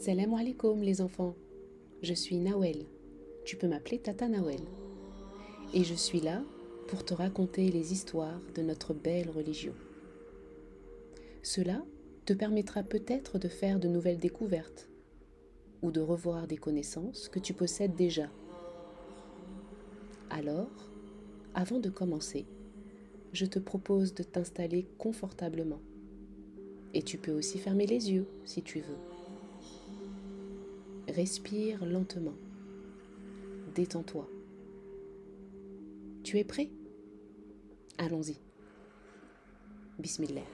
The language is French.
Salam alaikum les enfants. Je suis Nawel. Tu peux m'appeler Tata Nawel. Et je suis là pour te raconter les histoires de notre belle religion. Cela te permettra peut-être de faire de nouvelles découvertes ou de revoir des connaissances que tu possèdes déjà. Alors, avant de commencer, je te propose de t'installer confortablement. Et tu peux aussi fermer les yeux si tu veux. Respire lentement. Détends-toi. Tu es prêt? Allons-y. Bismillah.